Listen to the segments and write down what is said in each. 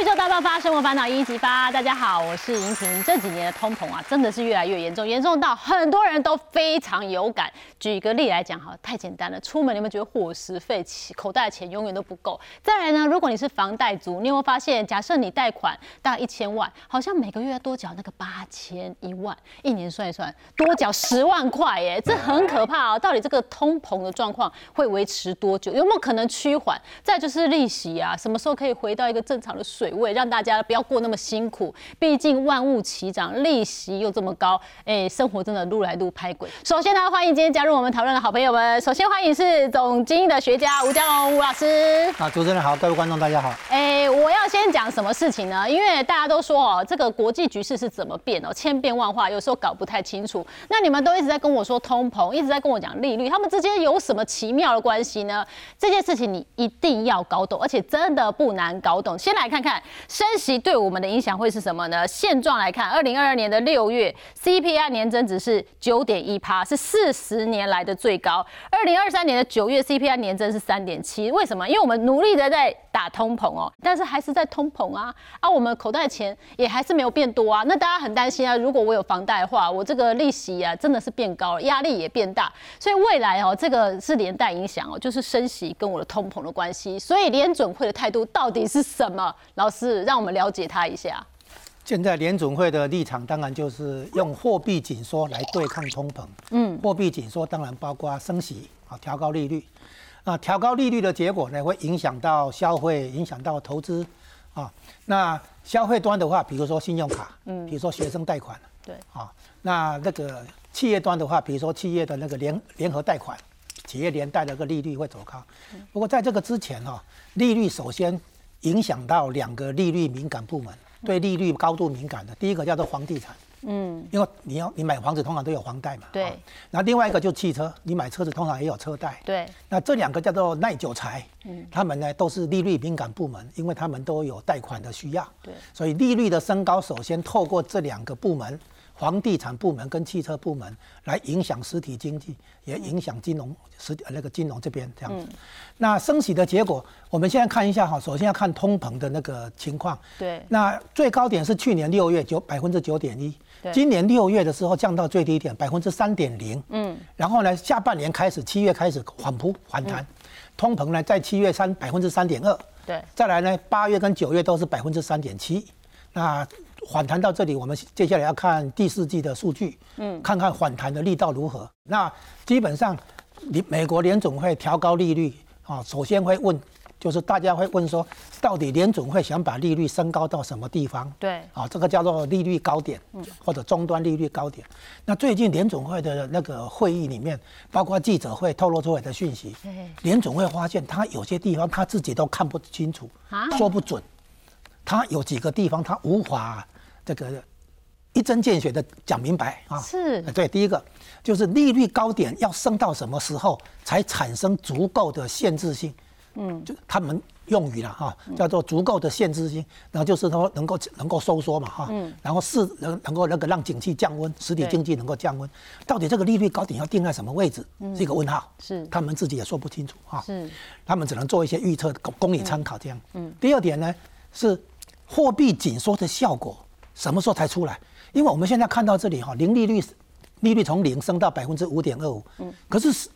宇宙大爆发，生活烦恼一一激发。大家好，我是莹婷。这几年的通膨啊，真的是越来越严重，严重到很多人都非常有感。举一个例来讲，哈，太简单了。出门你们觉得伙食费、口袋的钱永远都不够。再来呢，如果你是房贷族，你有没有发现，假设你贷款大概一千万，好像每个月要多缴那个八千一万，一年算一算，多缴十万块，耶，这很可怕啊！到底这个通膨的状况会维持多久？有没有可能趋缓？再就是利息啊，什么时候可以回到一个正常的水位，让大家不要过那么辛苦？毕竟万物齐涨，利息又这么高，哎，生活真的路来路拍鬼。首先呢，欢迎今天加入。我们讨论的好朋友们，首先欢迎是总经的学家吴家龙吴老师。啊，主持人好，各位观众大家好。哎，我要先讲什么事情呢？因为大家都说哦，这个国际局势是怎么变哦，千变万化，有时候搞不太清楚。那你们都一直在跟我说通膨，一直在跟我讲利率，他们之间有什么奇妙的关系呢？这件事情你一定要搞懂，而且真的不难搞懂。先来看看升息对我们的影响会是什么呢？现状来看，二零二二年的六月 CPI 年增值是九点一趴，是四十年。来的最高，二零二三年的九月 CPI 年增是三点七，为什么？因为我们努力的在打通膨哦，但是还是在通膨啊，啊，我们口袋钱也还是没有变多啊，那大家很担心啊，如果我有房贷的话，我这个利息啊真的是变高了，压力也变大，所以未来哦，这个是连带影响哦，就是升息跟我的通膨的关系，所以联准会的态度到底是什么？老师让我们了解他一下。现在联总会的立场当然就是用货币紧缩来对抗通膨。嗯，货币紧缩当然包括升息啊，调高利率。啊调高利率的结果呢，会影响到消费，影响到投资啊。那消费端的话，比如说信用卡，嗯，比如说学生贷款，对，啊，那那个企业端的话，比如说企业的那个联联合贷款，企业连带的个利率会走高。不过在这个之前哈，利率首先影响到两个利率敏感部门。对利率高度敏感的，第一个叫做房地产，嗯，因为你要你买房子通常都有房贷嘛，对。那另外一个就汽车，你买车子通常也有车贷，对。那这两个叫做耐久财，嗯，他们呢都是利率敏感部门，因为他们都有贷款的需要，对。所以利率的升高，首先透过这两个部门。房地产部门跟汽车部门来影响实体经济，也影响金融实那个金融这边这样子。那升息的结果，我们现在看一下哈。首先要看通膨的那个情况。对。那最高点是去年六月九百分之九点一，今年六月的时候降到最低点百分之三点零。嗯。然后呢，下半年开始七月开始缓扑反弹，通膨呢在七月三百分之三点二。对。再来呢，八月跟九月都是百分之三点七。那反弹到这里，我们接下来要看第四季的数据，嗯，看看反弹的力道如何。那基本上，你美国联总会调高利率啊，首先会问，就是大家会问说，到底联总会想把利率升高到什么地方？对，啊，这个叫做利率高点，嗯，或者终端利率高点。那最近联总会的那个会议里面，包括记者会透露出来的讯息，联总会发现他有些地方他自己都看不清楚，啊，说不准，他有几个地方他无法。这个一针见血的讲明白啊，是对。第一个就是利率高点要升到什么时候才产生足够的限制性？嗯，就他们用语了哈，叫做足够的限制性，然后就是说能够能够收缩嘛哈，嗯，然后是能能够那个让景气降温，实体经济能够降温。到底这个利率高点要定在什么位置？是一个问号，是他们自己也说不清楚哈，是他们只能做一些预测供供你参考这样。嗯，第二点呢是货币紧缩的效果。什么时候才出来？因为我们现在看到这里哈，零利率，利率从零升到百分之五点二五，嗯，可是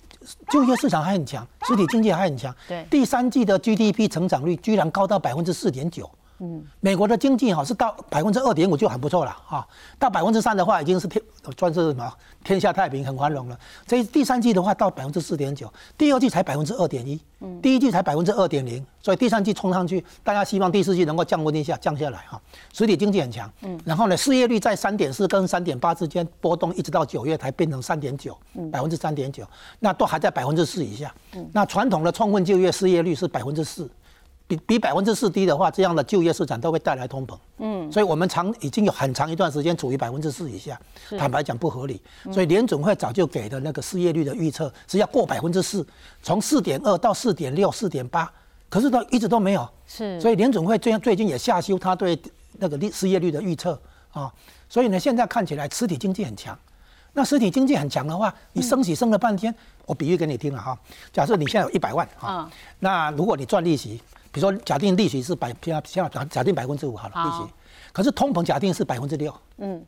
就业市场还很强，实体经济还很强，对，第三季的 GDP 成长率居然高到百分之四点九。嗯，美国的经济哈是到百分之二点五就很不错了哈，到百分之三的话已经是天算是什么天下太平很繁荣了。所以第三季的话到百分之四点九，第二季才百分之二点一，嗯，第一季才百分之二点零，所以第三季冲上去，大家希望第四季能够降温一下降下来哈。实体经济很强，嗯，然后呢失业率在三点四跟三点八之间波动，一直到九月才变成三点九，百分之三点九，那都还在百分之四以下。嗯，那传统的充分就业失业率是百分之四。比比百分之四低的话，这样的就业市场都会带来通膨。嗯，所以我们长已经有很长一段时间处于百分之四以下，坦白讲不合理。所以联准会早就给的那个失业率的预测是要过百分之四，从四点二到四点六、四点八，可是都一直都没有。是，所以联准会最最近也下修他对那个失失业率的预测啊。所以呢，现在看起来实体经济很强。那实体经济很强的话，你升息升了半天，我比喻给你听了哈。假设你现在有一百万啊，那如果你赚利息。比如说假定利息是百，假假假定百分之五好了利息，可是通膨假定是百分之六。嗯。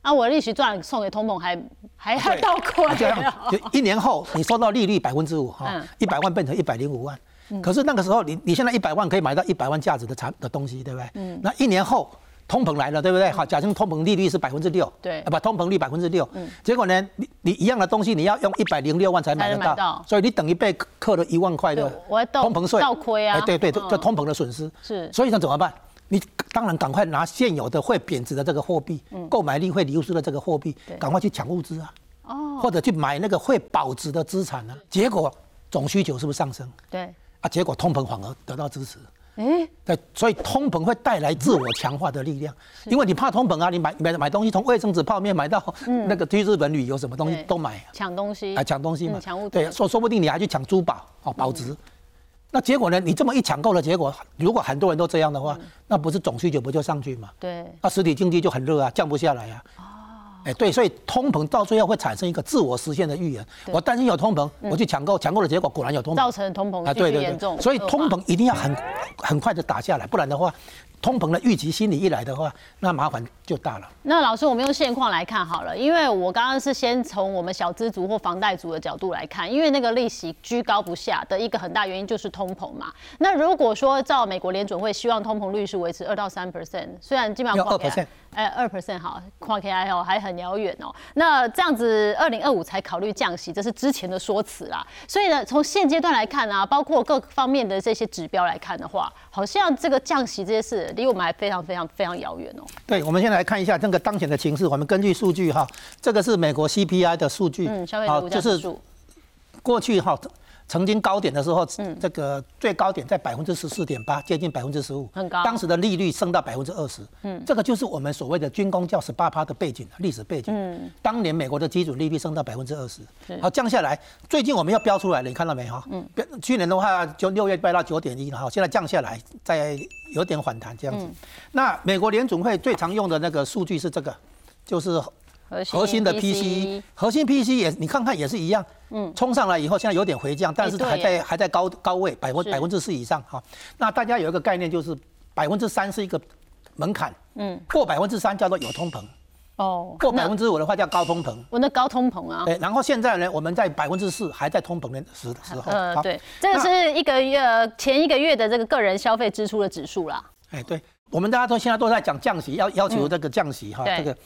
啊，我利息赚送给通膨还还还倒亏，就就一年后你收到利率百分之五哈，一百万变成一百零五万，可是那个时候你你现在一百万可以买到一百万价值的产的东西，对不对？嗯。那一年后通膨来了，对不对？好，假设通膨利率是百分之六，对，啊不，通膨率百分之六，嗯。结果呢，你你一样的东西你要用一百零六万才买得到，所以你等于被扣了一万块的通膨税，倒亏啊！哎，对对，就通膨的损失是，所以那怎么办？你当然赶快拿现有的会贬值的这个货币，购买力会流失的这个货币，赶快去抢物资啊，哦，或者去买那个会保值的资产呢？结果总需求是不是上升？对，啊，结果通膨反而得到支持。哎，对，所以通膨会带来自我强化的力量，因为你怕通膨啊，你买买买东西，从卫生纸、泡面 买到那个去日本旅游，什么东西都买，抢东西，啊，抢东西嘛，抢物对，说说不定你还去抢珠宝哦，保值。那结果呢？你这么一抢购的结果，如果很多人都这样的话，那不是总需求不就上去嘛？对。那实体经济就很热啊，降不下来呀。哦。哎，对，所以通膨到最后会产生一个自我实现的预言。我担心有通膨，我去抢购，抢购的结果果然有通膨，造成通膨啊，对对对。所以通膨一定要很很快的打下来，不然的话。通膨的预期心理一来的话，那麻烦就大了。那老师，我们用现况来看好了，因为我刚刚是先从我们小资族或房贷族的角度来看，因为那个利息居高不下的一个很大原因就是通膨嘛。那如果说照美国联准会希望通膨率是维持二到三 percent，虽然基本上二 percent，哎，二 percent 好，跨 K I 哦还很遥远哦。那这样子，二零二五才考虑降息，这是之前的说辞啦。所以呢，从现阶段来看啊，包括各方面的这些指标来看的话，好像这个降息这些事。离我们还非常非常非常遥远哦。对，我们先来看一下这个当前的情势。我们根据数据哈，这个是美国 CPI 的数据，嗯，消费者物价指数。过去哈。曾经高点的时候，这个最高点在百分之十四点八，接近百分之十五，很高。当时的利率升到百分之二十，嗯，这个就是我们所谓的军工叫十八趴的背景，历史背景。嗯，当年美国的基准利率升到百分之二十，好降下来。最近我们要标出来了，你看到没哈？嗯，去年的话就六月飙到九点一了哈，现在降下来，在有点反弹这样子。那美国联总会最常用的那个数据是这个，就是。核心的 PC，核心 PC 也你看看也是一样，嗯，冲上来以后现在有点回降，但是还在还在高高位百分百分之四以上哈。那大家有一个概念就是百分之三是一个门槛，嗯，过百分之三叫做有通膨，哦，过百分之五的话叫高通膨。我那高通膨啊。对，然后现在呢，我们在百分之四还在通膨的时时候。呃，对，这个是一个月前一个月的这个个人消费支出的指数啦。哎，对，我们大家都现在都在讲降息，要要求这个降息哈，这个。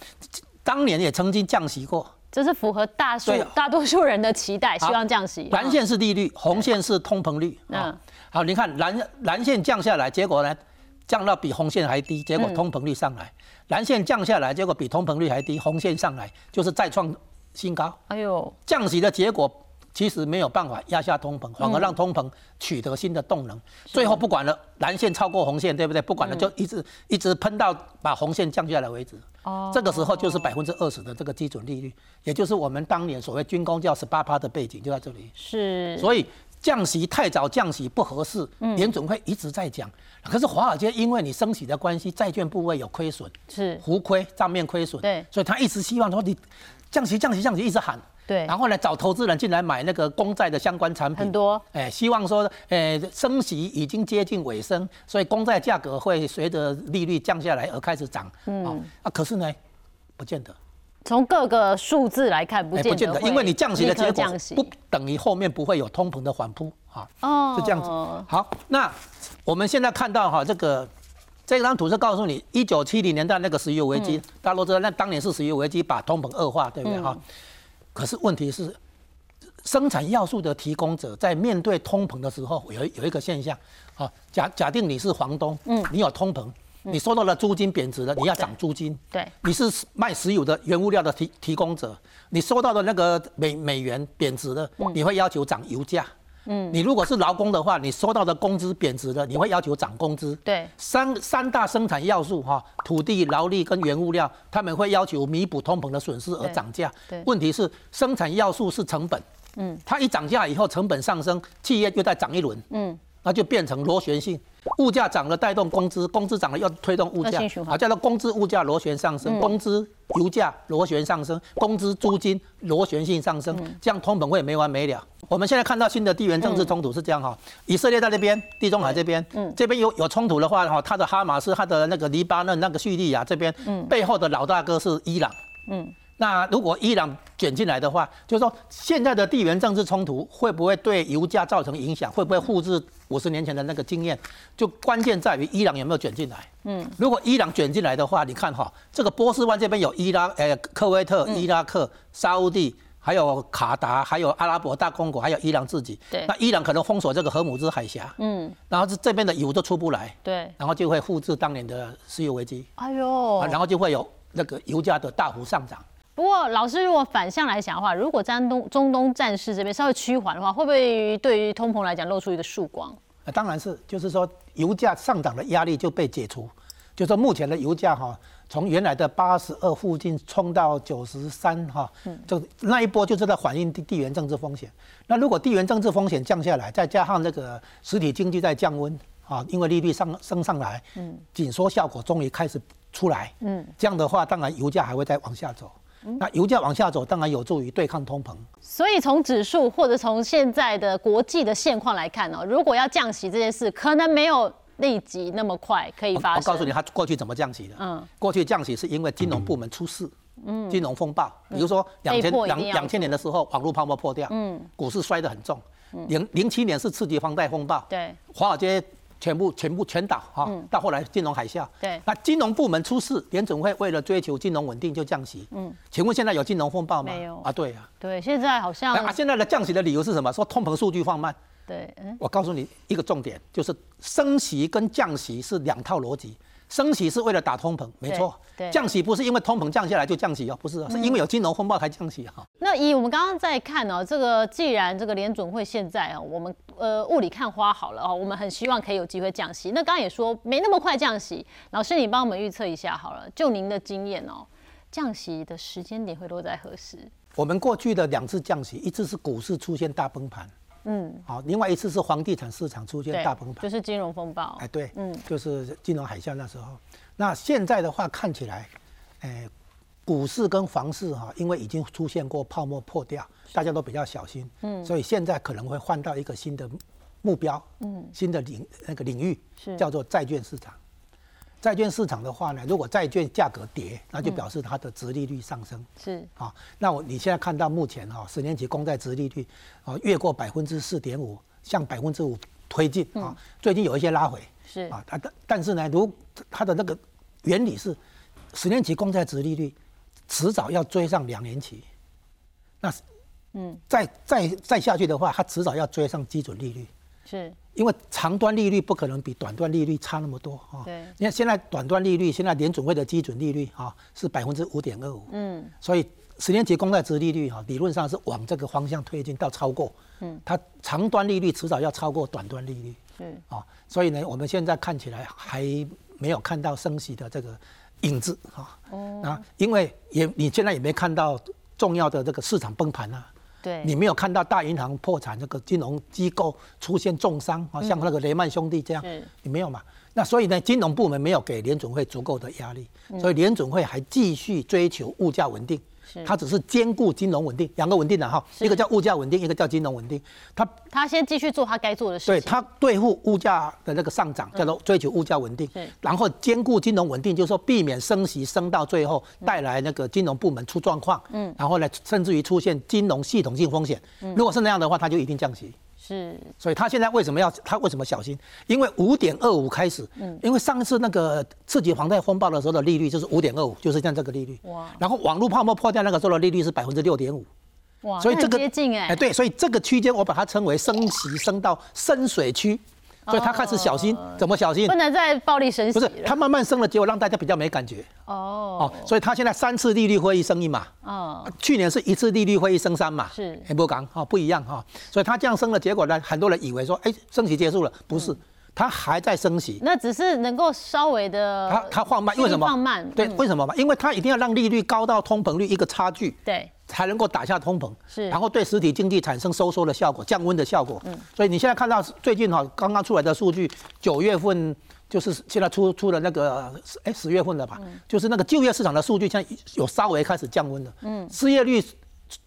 当年也曾经降息过，这是符合大数大多数人的期待，希望降息。蓝线是利率，红线是通膨率。嗯，好，你看蓝蓝线降下来，结果呢，降到比红线还低，结果通膨率上来；蓝线降下来，结果比通膨率还低，红线上来，就是再创新高。哎呦，降息的结果。其实没有办法压下通膨，反而让通膨取得新的动能。最后不管了，蓝线超过红线，对不对？不管了，就一直一直喷到把红线降下来为止。哦，这个时候就是百分之二十的这个基准利率，也就是我们当年所谓军工叫十八趴的背景就在这里。是，所以降息太早降息不合适，联总会一直在讲。可是华尔街因为你升息的关系，债券部位有亏损，是浮亏账面亏损，对，所以他一直希望说你降息降息降息，一直喊。对，然后呢，找投资人进来买那个公债的相关产品，很多，哎，希望说，哎，升息已经接近尾声，所以公债价格会随着利率降下来而开始涨。嗯，啊，可是呢，不见得。从各个数字来看，不见得，因为你降息的结果不等于后面不会有通膨的反扑啊。哦，是这样子。好，那我们现在看到哈，这个这张图是告诉你，一九七零年代那个石油危机，大家都知道，那当年是石油危机把通膨恶化，对不对哈？可是问题是，生产要素的提供者在面对通膨的时候，有有一个现象，啊，假假定你是房东，嗯，你有通膨，你收到了租金贬值了，你要涨租金，对，你是卖石油的原物料的提提供者，你收到的那个美美元贬值了，你会要求涨油价。嗯，你如果是劳工的话，你收到的工资贬值了，你会要求涨工资。对，三三大生产要素哈，土地、劳力跟原物料，他们会要求弥补通膨的损失而涨价。对，问题是生产要素是成本。嗯，它一涨价以后，成本上升，企业又再涨一轮。嗯，那就变成螺旋性，物价涨了带动工资，工资涨了又推动物价，啊，叫做工资物价螺旋上升，工资油价螺旋上升，工资租金螺旋性上升，这样通膨会没完没了。我们现在看到新的地缘政治冲突是这样哈，以色列在这边，地中海这边，嗯，这边有有冲突的话哈，他的哈马斯、他的那个黎巴嫩、那个叙利亚这边，嗯，背后的老大哥是伊朗，嗯。那如果伊朗卷进来的话，就是说现在的地缘政治冲突会不会对油价造成影响？会不会复制五十年前的那个经验？就关键在于伊朗有没有卷进来。嗯，如果伊朗卷进来的话，你看哈，这个波斯湾这边有伊拉、呃科威特、伊拉克、沙地，还有卡达，还有阿拉伯大公国，还有伊朗自己。对。那伊朗可能封锁这个荷姆兹海峡。嗯。然后这这边的油都出不来。对。然后就会复制当年的石油危机。哎呦。然后就会有那个油价的大幅上涨。不过，老师如果反向来想的话，如果中东中东战事这边稍微趋缓的话，会不会对于通膨来讲露出一个曙光？啊，当然是，就是说油价上涨的压力就被解除。就说目前的油价哈，从原来的八十二附近冲到九十三哈，就那一波就是在反映地地缘政治风险。那如果地缘政治风险降下来，再加上那个实体经济在降温啊，因为利率上升上来，嗯，紧缩效果终于开始出来，嗯，这样的话，当然油价还会再往下走。那油价往下走，当然有助于对抗通膨。所以从指数或者从现在的国际的现况来看呢，如果要降息这件事，可能没有立即那么快可以发生。我告诉你，他过去怎么降息的？嗯，过去降息是因为金融部门出事，嗯，金融风暴，比如说两千两两千年的时候，网络泡沫破掉，嗯，股市摔得很重。零零七年是刺激房贷风暴，对，华尔街。全部全部全倒哈，到后来金融海啸，对，那金融部门出事，联准会为了追求金融稳定就降息。嗯，请问现在有金融风暴吗？没有啊，对啊，对，现在好像啊，现在的降息的理由是什么？说通膨数据放慢。对，我告诉你一个重点，就是升息跟降息是两套逻辑。升息是为了打通膨，没错。降息不是因为通膨降下来就降息哦，不是，是因为有金融风暴才降息哈。那以我们刚刚在看哦，这个既然这个联准会现在啊，我们呃雾里看花好了哦，我们很希望可以有机会降息。那刚刚也说没那么快降息，老师你帮我们预测一下好了，就您的经验哦，降息的时间点会落在何时？我们过去的两次降息，一次是股市出现大崩盘。嗯，好，另外一次是房地产市场出现大崩盘，就是金融风暴。哎，对，嗯，就是金融海啸那时候。那现在的话看起来，哎，股市跟房市哈，因为已经出现过泡沫破掉，大家都比较小心，嗯，所以现在可能会换到一个新的目标，嗯，新的领那个领域，是。叫做债券市场。债券市场的话呢，如果债券价格跌，那就表示它的殖利率上升。是啊，那我你现在看到目前哈，十年期公债殖利率啊越过百分之四点五，向百分之五推进啊，最近有一些拉回。是啊，但但是呢，如它的那个原理是，十年期公债殖利率迟早要追上两年期，那嗯，再再再下去的话，它迟早要追上基准利率。是。因为长端利率不可能比短端利率差那么多啊。对。你看现在短端利率，现在联准会的基准利率啊是百分之五点二五。嗯。所以十年期公债值利率哈，理论上是往这个方向推进到超过。嗯。它长端利率迟早要超过短端利率。是。啊，所以呢，我们现在看起来还没有看到升息的这个影子啊。哦。啊，因为也你现在也没看到重要的这个市场崩盘啊。你没有看到大银行破产，这个金融机构出现重伤啊，像那个雷曼兄弟这样，你没有嘛？那所以呢，金融部门没有给联准会足够的压力，所以联准会还继续追求物价稳定。它只是兼顾金融稳定，两个稳定的哈，一个叫物价稳定，一个叫金融稳定。它它先继续做它该做的事情，对它对付物价的那个上涨，叫做追求物价稳定。然后兼顾金融稳定，就是说避免升息升到最后带来那个金融部门出状况。嗯，然后呢，甚至于出现金融系统性风险。如果是那样的话，它就一定降息。是，所以他现在为什么要他为什么小心？因为五点二五开始，嗯，因为上次那个刺激房贷风暴的时候的利率就是五点二五，就是像这个利率。哇，然后网络泡沫破掉那个时候的利率是百分之六点五。哇，所以这个接近哎，哎对，所以这个区间我把它称为升息升到深水区。所以他开始小心，怎么小心？不能再暴力升息。不是，他慢慢升了，结果让大家比较没感觉。哦哦，所以他现在三次利率会议升一码。哦。去年是一次利率会议升三码。是。不讲哈，不一样哈。所以他这样升了，结果呢，很多人以为说，哎，升息结束了，不是，它还在升息，那只是能够稍微的它它放慢，为什么？放慢，对，为什么嘛？因为它一定要让利率高到通膨率一个差距，对，才能够打下通膨，是，然后对实体经济产生收缩的效果，降温的效果。嗯，所以你现在看到最近哈刚刚出来的数据，九月份就是现在出出了那个哎十月份了吧，就是那个就业市场的数据，现在有稍微开始降温了。嗯，失业率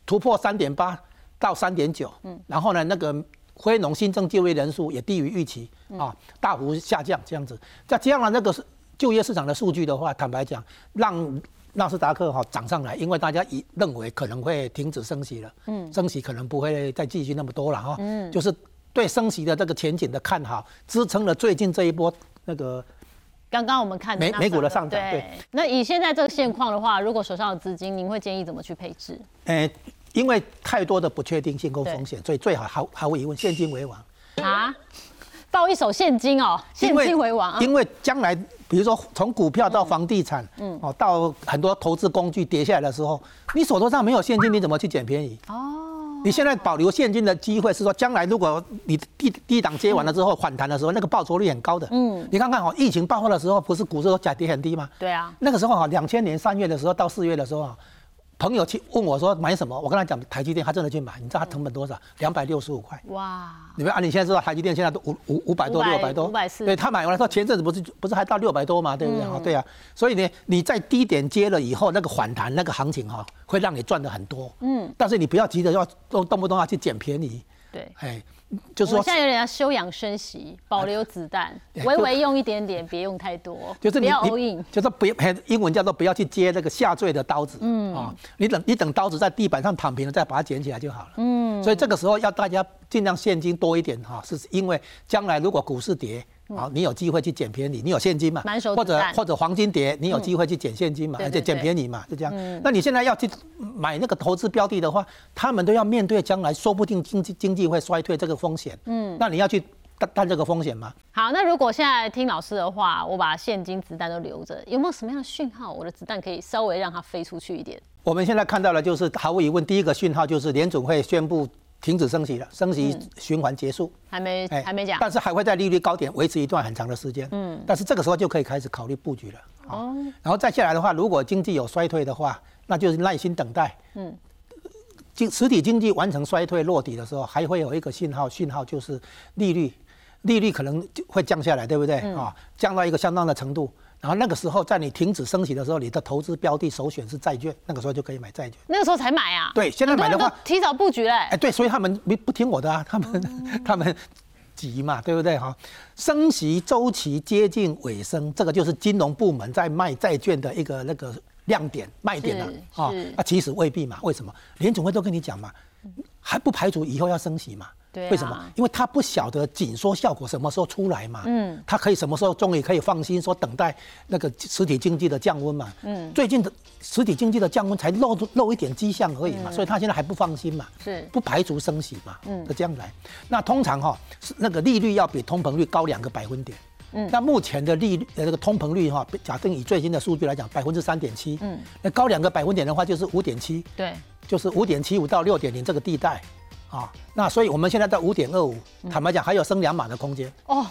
突破三点八到三点九，嗯，然后呢那个。非农新增就业人数也低于预期啊，大幅下降这样子。再加上那个就业市场的数据的话，坦白讲，让纳斯达克哈涨上来，因为大家以认为可能会停止升息了，嗯，升息可能不会再继续那么多了哈，嗯，就是对升息的这个前景的看好，支撑了最近这一波那个。刚刚我们看美美股的上涨，对。那以现在这个现况的话，如果手上有资金，您会建议怎么去配置？诶。因为太多的不确定性跟风险，所以最好毫毫无疑问现金为王啊！抱一手现金哦，现金为王。因为将来，比如说从股票到房地产，嗯，哦，到很多投资工具跌下来的时候，你手头上没有现金，你怎么去捡便宜？哦。你现在保留现金的机会是说，将来如果你低低档接完了之后反弹的时候，那个报酬率很高的。嗯。你看看哦，疫情爆发的时候，不是股市都假跌很低吗？对啊。那个时候啊，两千年三月的时候到四月的时候啊。朋友去问我说买什么，我跟他讲台积电，他真的去买。你知道他成本多少？两百六十五块。哇！你们啊，你现在知道台积电现在都五五五百多、六百多。五百四。对他买完了，说前阵子不是不是还到六百多吗？对不对？啊，对啊。所以呢，你在低点接了以后，那个反弹那个行情哈，会让你赚的很多。嗯。但是你不要急着要动动不动要去捡便宜。对。哎。就是说，现在有点要休养生息，保留子弹，微微用一点点，别用太多，就是不要 all in，就是不要，英文叫做不要去接那个下坠的刀子，嗯。啊，你等你等刀子在地板上躺平了，再把它捡起来就好了，嗯，所以这个时候要大家尽量现金多一点哈，是因为将来如果股市跌。好，你有机会去捡便宜，你有现金嘛？或者或者黄金碟，你有机会去捡现金嘛？而且捡便宜嘛，就这样。那你现在要去买那个投资标的的话，他们都要面对将来说不定经济经济会衰退这个风险。嗯，那你要去担担这个风险吗？好，那如果现在听老师的话，我把现金子弹都留着，有没有什么样的讯号，我的子弹可以稍微让它飞出去一点？我们现在看到的，就是毫无疑问，第一个讯号就是联总会宣布。停止升息了，升息循环结束，还没还没讲，但是还会在利率高点维持一段很长的时间。嗯，但是这个时候就可以开始考虑布局了。哦，然后再下来的话，如果经济有衰退的话，那就是耐心等待。嗯，经实体经济完成衰退落底的时候，还会有一个信号，信号就是利率，利率可能就会降下来，对不对？啊，降到一个相当的程度。然后那个时候，在你停止升息的时候，你的投资标的首选是债券，那个时候就可以买债券。那个时候才买啊？对，现在买的话，提早布局嘞。哎，对，所以他们不不听我的啊，他们他们急嘛，对不对哈？升息周期接近尾声，这个就是金融部门在卖债券的一个那个亮点卖点了啊。那其实未必嘛，为什么？联总会都跟你讲嘛，还不排除以后要升息嘛。为什么？因为他不晓得紧缩效果什么时候出来嘛。嗯。他可以什么时候终于可以放心说等待那个实体经济的降温嘛。嗯。最近的实体经济的降温才露露一点迹象而已嘛，所以他现在还不放心嘛。是。不排除升息嘛。嗯。的将来，那通常哈是那个利率要比通膨率高两个百分点。嗯。那目前的利率呃这个通膨率哈，假定以最新的数据来讲，百分之三点七。嗯。那高两个百分点的话，就是五点七。对。就是五点七五到六点零这个地带。啊，那所以我们现在在五点二五，坦白讲还有升两码的空间。哦，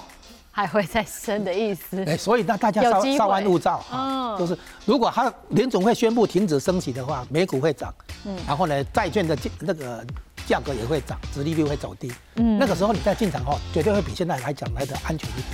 还会再升的意思。哎，所以那大家稍稍安勿躁啊，就是如果他联总会宣布停止升息的话，美股会涨，嗯，然后呢，债券的那个价格也会涨，殖利率会走低，嗯，那个时候你再进场哦，绝对会比现在来讲来的安全一点。